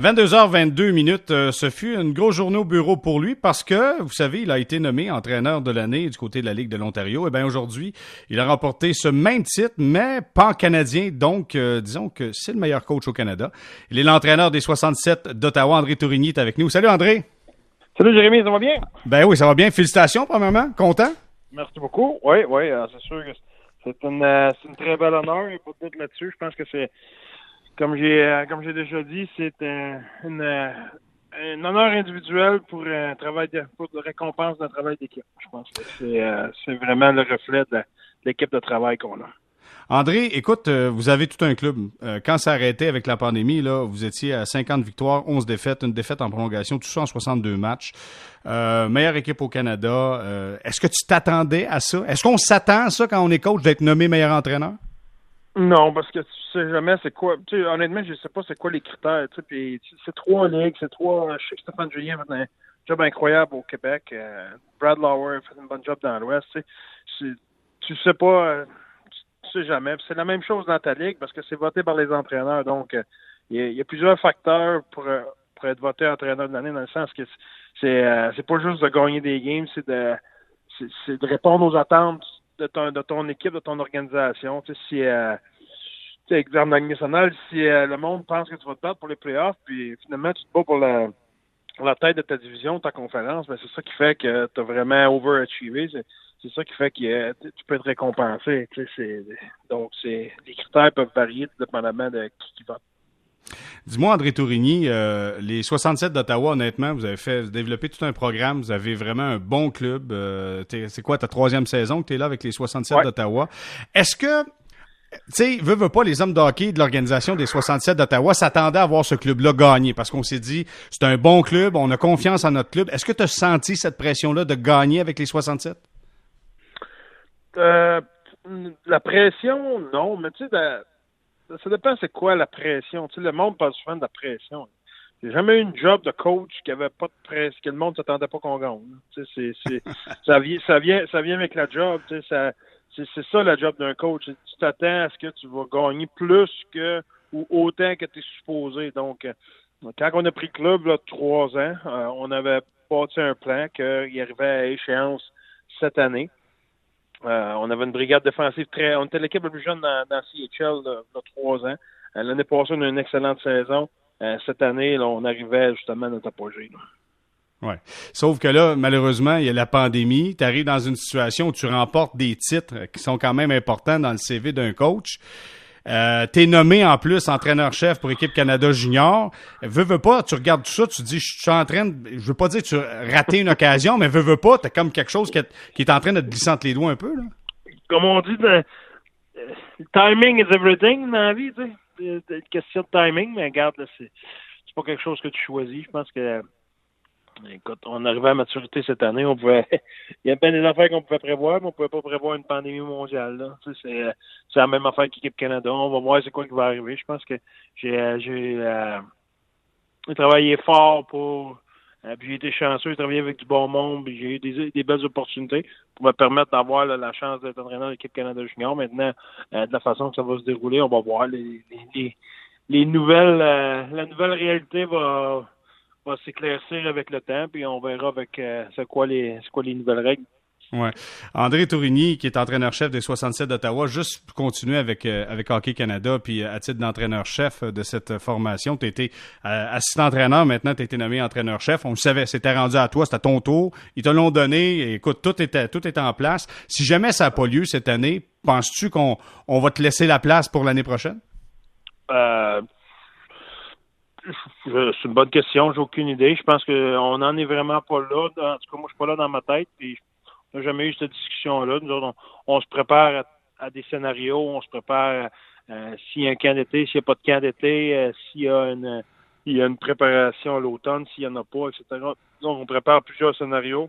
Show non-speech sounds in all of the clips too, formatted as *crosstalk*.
22h22 minutes, euh, ce fut une grosse journée au bureau pour lui parce que, vous savez, il a été nommé entraîneur de l'année du côté de la Ligue de l'Ontario. Et eh bien aujourd'hui, il a remporté ce même titre, mais pas canadien. Donc, euh, disons que c'est le meilleur coach au Canada. Il est l'entraîneur des 67 d'Ottawa. André Tourigny est avec nous. Salut André. Salut Jérémy, ça va bien? Ben oui, ça va bien. Félicitations, premièrement. Content? Merci beaucoup. Oui, oui, euh, c'est sûr que c'est une, une très belle honneur. Il n'y a pas de doute là-dessus. Je pense que c'est comme j'ai euh, comme j'ai déjà dit, c'est un, un honneur individuel pour un travail pour récompense d'un travail d'équipe. Je pense que c'est euh, vraiment le reflet de l'équipe de travail qu'on a. André, écoute, euh, vous avez tout un club. quand ça arrêtait avec la pandémie, là, vous étiez à 50 victoires, 11 défaites, une défaite en prolongation, tout ça en 62 matchs. meilleure équipe au Canada. Est-ce que tu t'attendais à ça? Est-ce qu'on s'attend à ça quand on est coach d'être nommé meilleur entraîneur? Non, parce que tu sais jamais c'est quoi. Tu sais, honnêtement, je sais pas c'est quoi les critères. Tu sais, c'est trois ligues, c'est trois. Je sais que Stéphane Julien fait un job incroyable au Québec. Euh, Brad Lauer fait un bon job dans l'Ouest. Tu sais, tu sais pas. Euh, tu sais jamais. C'est la même chose dans ta ligue parce que c'est voté par les entraîneurs. Donc, euh, il y, a plusieurs facteurs pour, pour être voté entraîneur de l'année dans le sens que c'est c'est pas juste de gagner des games, c'est de c'est de répondre aux attentes de ton, de ton équipe, de ton organisation. Si, euh, tu sais, exemple national, si euh, le monde pense que tu vas te battre pour les playoffs, puis finalement tu te bats pour la, la tête de ta division, ta conférence, ben c'est ça qui fait que tu as vraiment overachievé. C'est ça qui fait que tu peux être récompensé. Tu sais, donc, les critères peuvent varier dépendamment de qui, qui vote. Dis-moi, André Tourigny, euh, les 67 d'Ottawa, honnêtement, vous avez fait développer tout un programme, vous avez vraiment un bon club. Euh, c'est quoi ta troisième saison que tu es là avec les 67 d'Ottawa? Est-ce que tu sais, veut, veut pas, les hommes de hockey de l'organisation des 67 d'Ottawa s'attendaient à voir ce club-là gagner? Parce qu'on s'est dit, c'est un bon club, on a confiance en notre club. Est-ce que tu as senti cette pression-là de gagner avec les 67? Euh, la pression, non, mais tu sais, ça dépend c'est quoi la pression. Tu sais, le monde parle souvent de la pression. J'ai jamais eu une job de coach qui avait pas de pression, que le monde s'attendait pas qu'on gagne. Tu sais, c'est, *laughs* ça vient, ça vient, ça vient avec la job. Tu sais, ça, c'est, c'est ça la job d'un coach. Tu t'attends à ce que tu vas gagner plus que ou autant que tu es supposé. Donc, euh, quand on a pris le club là, trois ans, euh, on avait bâti un plan qu'il arrivait à échéance cette année. Euh, on avait une brigade défensive très. On était l'équipe la plus jeune dans, dans CHL de, trois ans. Euh, l'année passée, on a eu une excellente saison. Euh, cette année, on arrivait justement à notre apogée. Ouais. Sauf que là, malheureusement, il y a la pandémie. Tu arrives dans une situation où tu remportes des titres qui sont quand même importants dans le CV d'un coach. Euh, T'es nommé en plus entraîneur-chef pour équipe Canada Junior. Veux, veux pas, tu regardes tout ça, tu dis, je suis en train de, je veux pas dire que tu as raté une occasion, mais veux, veux pas, t'as comme quelque chose qui est, en train de te glisser les doigts un peu, là. Comme on dit, le, timing is everything dans la vie, tu sais. C'est question de timing, mais regarde, c'est pas quelque chose que tu choisis. Je pense que Écoute, on arrivait à maturité cette année, on pouvait. *laughs* Il y a bien des affaires qu'on pouvait prévoir, mais on pouvait pas prévoir une pandémie mondiale. Là. C'est, la même affaire qu'équipe Canada. On va voir c'est quoi qui va arriver. Je pense que j'ai euh, j'ai euh, travaillé fort pour. Euh, puis j'ai été chanceux, j'ai travaillé avec du bon monde, puis j'ai eu des, belles opportunités pour me permettre d'avoir la chance d'être entraîneur de l'équipe Canada Junior. Maintenant, de la façon que ça va se dérouler, on va voir les, les, les, les nouvelles. la nouvelle réalité va va s'éclaircir avec le temps, puis on verra avec euh, c'est quoi les quoi les nouvelles règles. Ouais. André Tourigny, qui est entraîneur-chef des 67 d'Ottawa, juste pour continuer avec, euh, avec Hockey Canada, puis euh, à titre d'entraîneur-chef de cette formation, tu été assistant-entraîneur, maintenant tu as été nommé entraîneur-chef. On le savait, c'était rendu à toi, c'était à ton tour. Ils te l'ont donné. Écoute, tout était, tout était en place. Si jamais ça n'a pas lieu cette année, penses-tu qu'on on va te laisser la place pour l'année prochaine? Euh, c'est une bonne question, j'ai aucune idée. Je pense qu'on n'en est vraiment pas là. En tout cas, moi, je suis pas là dans ma tête. On n'a jamais eu cette discussion-là. Nous on, se prépare à, des scénarios, on se prépare euh, s'il y a un camp d'été, s'il n'y a pas de camp d'été, euh, s'il il y a une préparation à l'automne, s'il n'y en a pas, etc. Donc, on prépare plusieurs scénarios.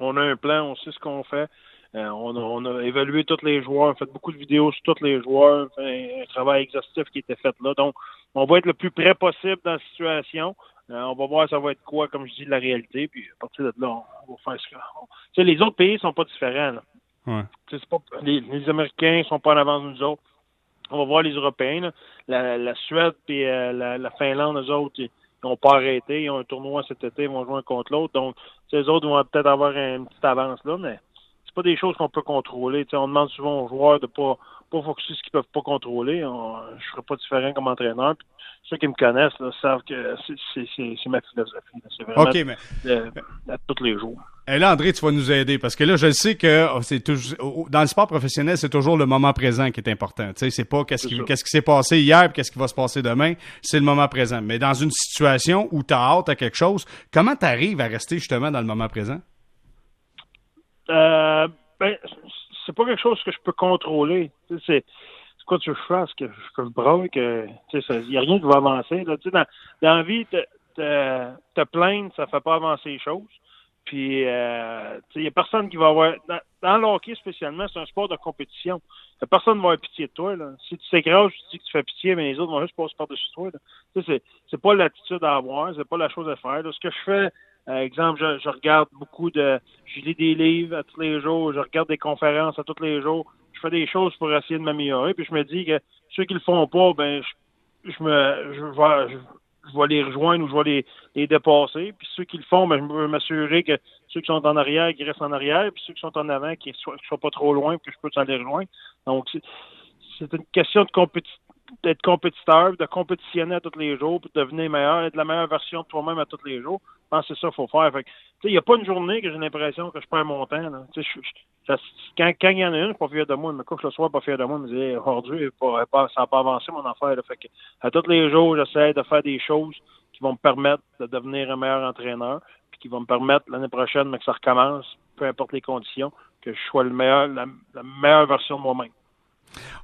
On a un plan, on sait ce qu'on fait. Euh, on, a, on, a, évalué tous les joueurs, on fait beaucoup de vidéos sur tous les joueurs, un, un travail exhaustif qui était fait là. Donc, on va être le plus près possible dans la situation. Euh, on va voir ça va être quoi, comme je dis, la réalité. Puis à partir de là, on, va faire ce que. les autres pays sont pas différents. Là. Ouais. Pas, les, les, Américains sont pas en avance de nous autres. on va voir les Européens. La, Suède et la, la, Finlande, eux autres, ils n'ont pas arrêté. Ils ont un tournoi cet été, ils vont jouer un contre l'autre. Donc, ces autres vont peut-être avoir une petite avance là, mais pas des choses qu'on peut contrôler. on demande souvent aux joueurs de pas pas focuser ce qu'ils peuvent pas contrôler. On, je serais pas différent comme entraîneur. ceux qui me connaissent savent que c'est ma philosophie. C'est vraiment à tous les jours. Et là, André, tu vas nous aider parce que là, je sais que oh, c'est dans le sport professionnel, c'est toujours le moment présent qui est important. Tu sais, c'est pas qu'est-ce qui qu'est-ce qui s'est passé hier, qu'est-ce qui va se passer demain. C'est le moment présent. Mais dans une situation où tu as hâte à quelque chose, comment tu arrives à rester justement dans le moment présent? Euh, ben, c'est pas quelque chose que je peux contrôler. C'est quoi tu veux que je fasse, que, braque, il n'y a rien qui va avancer. Là, dans, dans la vie, te, plaindre, ça fait pas avancer les choses. Puis, euh, il n'y a personne qui va avoir. Dans, dans spécialement, c'est un sport de compétition. Personne ne va avoir pitié de toi. Là. Si tu s'écrases, tu dis que tu fais pitié, mais les autres vont juste passer par-dessus toi. C'est, c'est pas l'attitude à avoir, c'est pas la chose à faire. Ce que je fais, euh, exemple, je, je, regarde beaucoup de. Je lis des livres à tous les jours, je regarde des conférences à tous les jours. Je fais des choses pour essayer de m'améliorer. Puis je me dis que ceux qui le font pas, ben je, je me je vais, je, les rejoindre ou je vais les, les dépasser. Puis ceux qui le font, ben, je veux m'assurer que ceux qui sont en arrière, qui restent en arrière, puis ceux qui sont en avant, qui ne soient, soient, pas trop loin, que je peux aller rejoindre. Donc c'est une question de compétition d'être compétiteur, de compétitionner à tous les jours, pour devenir meilleur, être la meilleure version de toi-même à tous les jours. Je pense que c'est ça qu'il faut faire. il n'y a pas une journée que j'ai l'impression que je perds mon temps. Quand, il y en a une, je suis pas fier de moi. Me couche le soir, pas fier de moi. Je me dis, aujourd'hui, pas, ça n'a pas avancé mon affaire. Fait que, à tous les jours, j'essaie de faire des choses qui vont me permettre de devenir un meilleur entraîneur, puis qui vont me permettre l'année prochaine, mais que ça recommence, peu importe les conditions, que je sois le meilleur, la meilleure version de moi-même.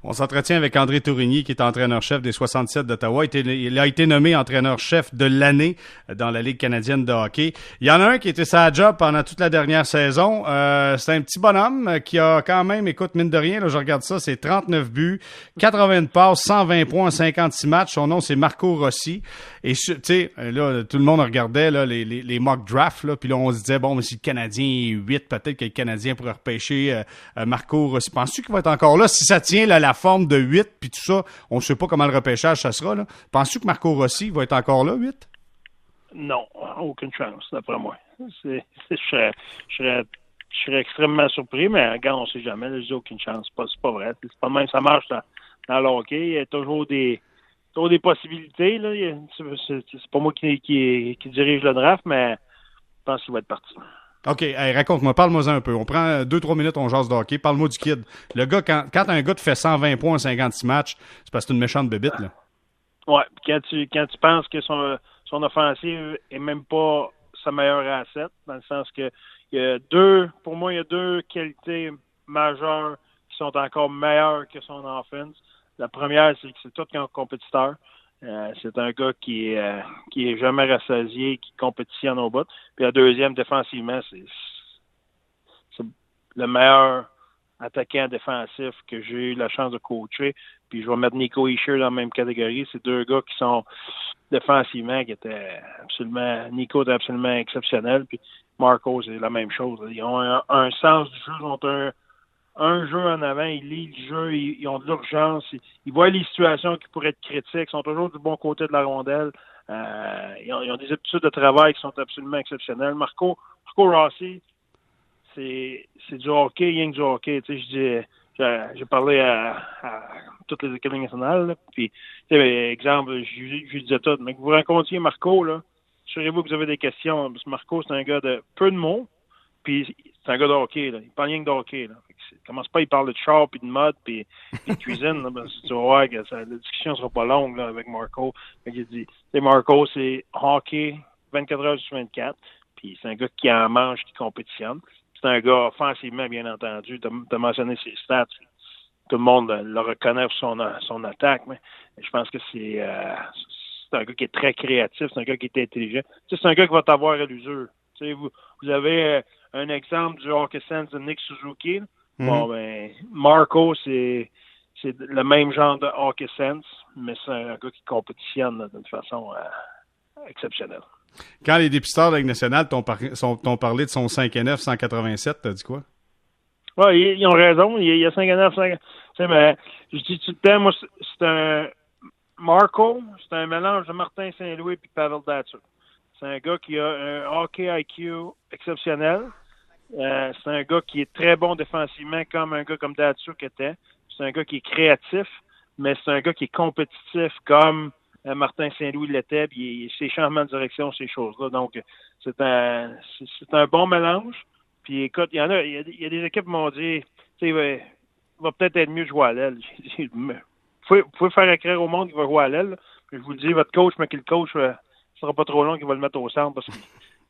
On s'entretient avec André Tourigny, qui est entraîneur-chef des 67 d'Ottawa. Il a été nommé entraîneur-chef de l'année dans la Ligue canadienne de hockey. Il y en a un qui était sa job pendant toute la dernière saison. Euh, c'est un petit bonhomme qui a quand même, écoute, mine de rien, là, je regarde ça, c'est 39 buts, 80 passes, 120 points en 56 matchs. Son nom, c'est Marco Rossi. Et là, tout le monde regardait là, les, les, les mock drafts, là, puis là, on se disait, bon, mais si le Canadien est 8, peut-être que le Canadien pourrait repêcher euh, euh, Marco Rossi. Penses-tu qu'il va être encore là? Si ça tient la forme de 8, puis tout ça, on ne sait pas comment le repêchage ça sera. Penses-tu que Marco Rossi va être encore là, 8? Non, aucune chance, d'après moi. je, serais, extrêmement surpris, mais regarde, on ne sait jamais. Je dis aucune chance. C'est pas, vrai. C'est pas même ça marche dans, dans. Il y a toujours des des possibilités. Là. C'est, pas moi qui, qui, qui, dirige le draft, mais je pense qu'il va être parti. OK, raconte-moi, parle-moi un peu. On prend deux, trois minutes, on jase de hockey. Parle-moi du kid. Le gars, quand, quand un gars te fait 120 points en 56 matchs, c'est parce que c'est une méchante bébite, là. Ouais, quand tu, quand tu penses que son, son offensive est même pas sa meilleure asset, dans le sens que il y a deux, pour moi, il y a deux qualités majeures qui sont encore meilleures que son offense. La première, c'est que c'est tout qu'un compétiteur. Euh, c'est un gars qui est, euh, qui est jamais rassasié, qui compétitionne au bout. Puis la deuxième, défensivement, c'est, le meilleur attaquant défensif que j'ai eu la chance de coacher. Puis je vais mettre Nico Isher dans la même catégorie. C'est deux gars qui sont défensivement, qui étaient absolument, Nico était absolument exceptionnel. Puis Marco, c'est la même chose. Ils ont un, sens du jeu, ils ont un, un jeu en avant, ils lisent le jeu, ils, ont de l'urgence, ils, voient les situations qui pourraient être critiques, ils sont toujours du bon côté de la rondelle. Euh, ils, ont, des habitudes de travail qui sont absolument exceptionnelles. Marco, Marco Rossi, c'est, du hockey, rien que du hockey. Sais, j'ai, parlé à, toutes les équipes nationales, puis, exemple, je, lui disais tout, mais que vous rencontriez Marco, là, assurez-vous que vous avez des questions, parce que Marco, c'est un gars de peu de mots, puis c'est un gars de hockey, là. Il parle rien que de hockey, là. Commence pas, il parle de char, puis de mode, puis, de cuisine, là. Tu vas voir que la discussion sera pas longue, là, avec Marco. il dit, c'est Marco, c'est hockey 24 heures sur 24, puis c'est un gars qui en mange, qui compétitionne. C'est un gars offensivement, bien entendu. Tu as, mentionné ses stats. Tout le monde le reconnaît pour son, son attaque, mais je pense que c'est euh, un gars qui est très créatif, c'est un gars qui est intelligent. c'est un gars qui va t'avoir à l'usure. Vous, vous avez euh, un exemple du hockey sense de Nick Suzuki. Mhm. Bon, ben, Marco, c'est c'est le même genre de hockey sense, mais c'est un gars qui compétitionne d'une façon euh, exceptionnelle. Quand les dépisteurs de la Ligue nationale t'ont, parlé de son 5 et 9, 187, t'as dit quoi? Ouais, ils, ont raison. Il y a 5 9, 5 mais je dis tout le temps, moi, c'est un Marco, c'est un mélange de Martin Saint-Louis et Pavel Datsyuk. C'est un gars qui a un hockey IQ exceptionnel. Euh, c'est un gars qui est très bon défensivement, comme un gars comme Datsyuk était. C'est un gars qui est créatif, mais c'est un gars qui est compétitif, comme euh, Martin Saint-Louis l'était. Ses changements de direction, ces choses-là. Donc, c'est un, c'est un bon mélange. Puis écoute, il y en a, il y a, des équipes qui m'ont dit, tu sais, va peut-être être mieux de jouer à l'aile. *laughs* Vous pouvez, faire écrire au monde qu'il va jouer à l'aile. Je vous le dis, votre coach, mais qu'il coach, euh, ce sera pas trop long qu'il va le mettre au centre parce qu'il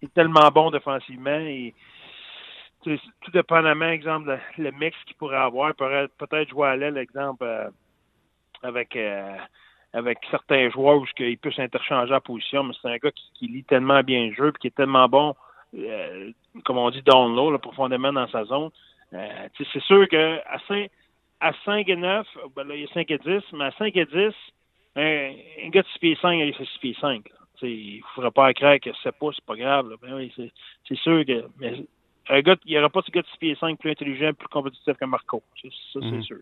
est tellement bon défensivement. Tout dépendamment, exemple, le, mix qu'il pourrait avoir, pourrait peut-être jouer à l'aile, exemple, euh, avec euh, avec certains joueurs où il peut s'interchanger en position, mais c'est un gars qui, lit tellement bien le jeu et qui est tellement bon, comme on dit, down low, profondément dans sa zone. c'est sûr qu'à 5, à 5 et 9, ben là, il y a 5 et 10, mais à 5 et 10, un, gars de 6 pieds 5, il fait 6 pieds 5. Il ne faudrait pas croire que c'est pas, c'est pas grave. Ben oui, c'est sûr que. Mais un gars, il n'y aura pas de gars de 6 pieds 5 plus intelligent, plus compétitif que Marco. Ça, c'est mm-hmm. sûr.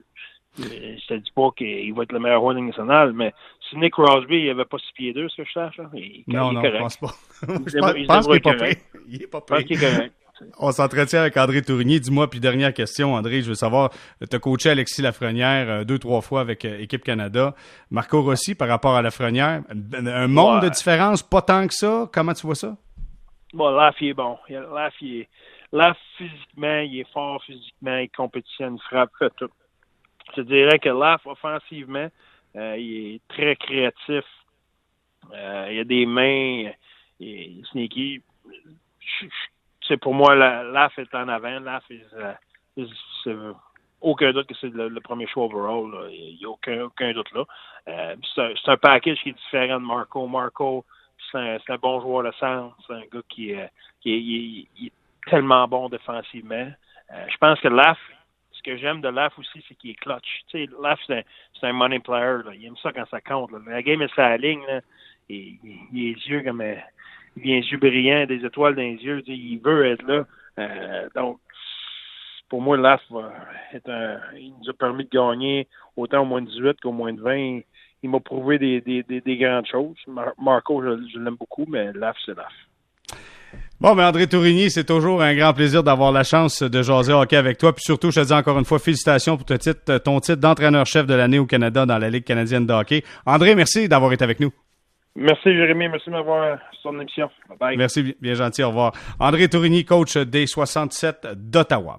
Je te dis pas qu'il va être le meilleur joueur national, mais si Nick Crosby il avait pas 6 pieds 2, ce que je sache, il, non, il non, je pense pas. *laughs* je pense qu'il est pas prêt. Il est pas prêt. Qu'il est correct. *laughs* On s'entretient avec André Tourigny. Dis-moi, puis dernière question, André, je veux savoir, tu as coaché Alexis Lafrenière euh, deux, trois fois avec euh, Équipe Canada. Marco Rossi, par rapport à Lafrenière, un monde de différence, pas tant que ça. Comment tu vois ça? Bon, Laf, il est bon. Laf, il est... Laf, physiquement, il est fort physiquement, il compétitionne, il frappe, fait tout. Je dirais que Laf, offensivement, euh, il est très créatif. il a des mains, il est sneaky c'est pour moi, l'AF est en avant. L'AF, c'est euh, aucun doute que c'est le, premier choix overall. Il n'y a aucun, aucun doute là. Euh, c'est un, package qui est différent de Marco. Marco, c'est un, bon joueur de centre. C'est un gars qui, est, qui est, tellement bon défensivement. Euh, je pense que l'AF, ce que j'aime de l'AF aussi, c'est qu'il est clutch. Tu sais, l'AF, c'est un, money player. Il aime ça quand ça compte. La game est sa ligne. Et, il, yeux comme bien yeux brillants, des étoiles dans les yeux. Il veut être là. Euh, donc, pour moi, l'AF est un, il nous a permis de gagner autant au moins de 18 qu'au moins de 20. Il m'a prouvé des, des, des, grandes choses. Marco, je, l'aime beaucoup, mais l'AF, c'est l'AF. Bon, mais André Tourigny, c'est toujours un grand plaisir d'avoir la chance de jaser hockey avec toi. Puis surtout, je te dis encore une fois, félicitations pour ton titre, ton titre d'entraîneur-chef de l'année au Canada dans la Ligue canadienne de hockey. André, merci d'avoir été avec nous. Merci Jérémy, merci de m'avoir sur l'émission. Merci, bien gentil, au revoir. André Tourigny, coach des 67 d'Ottawa.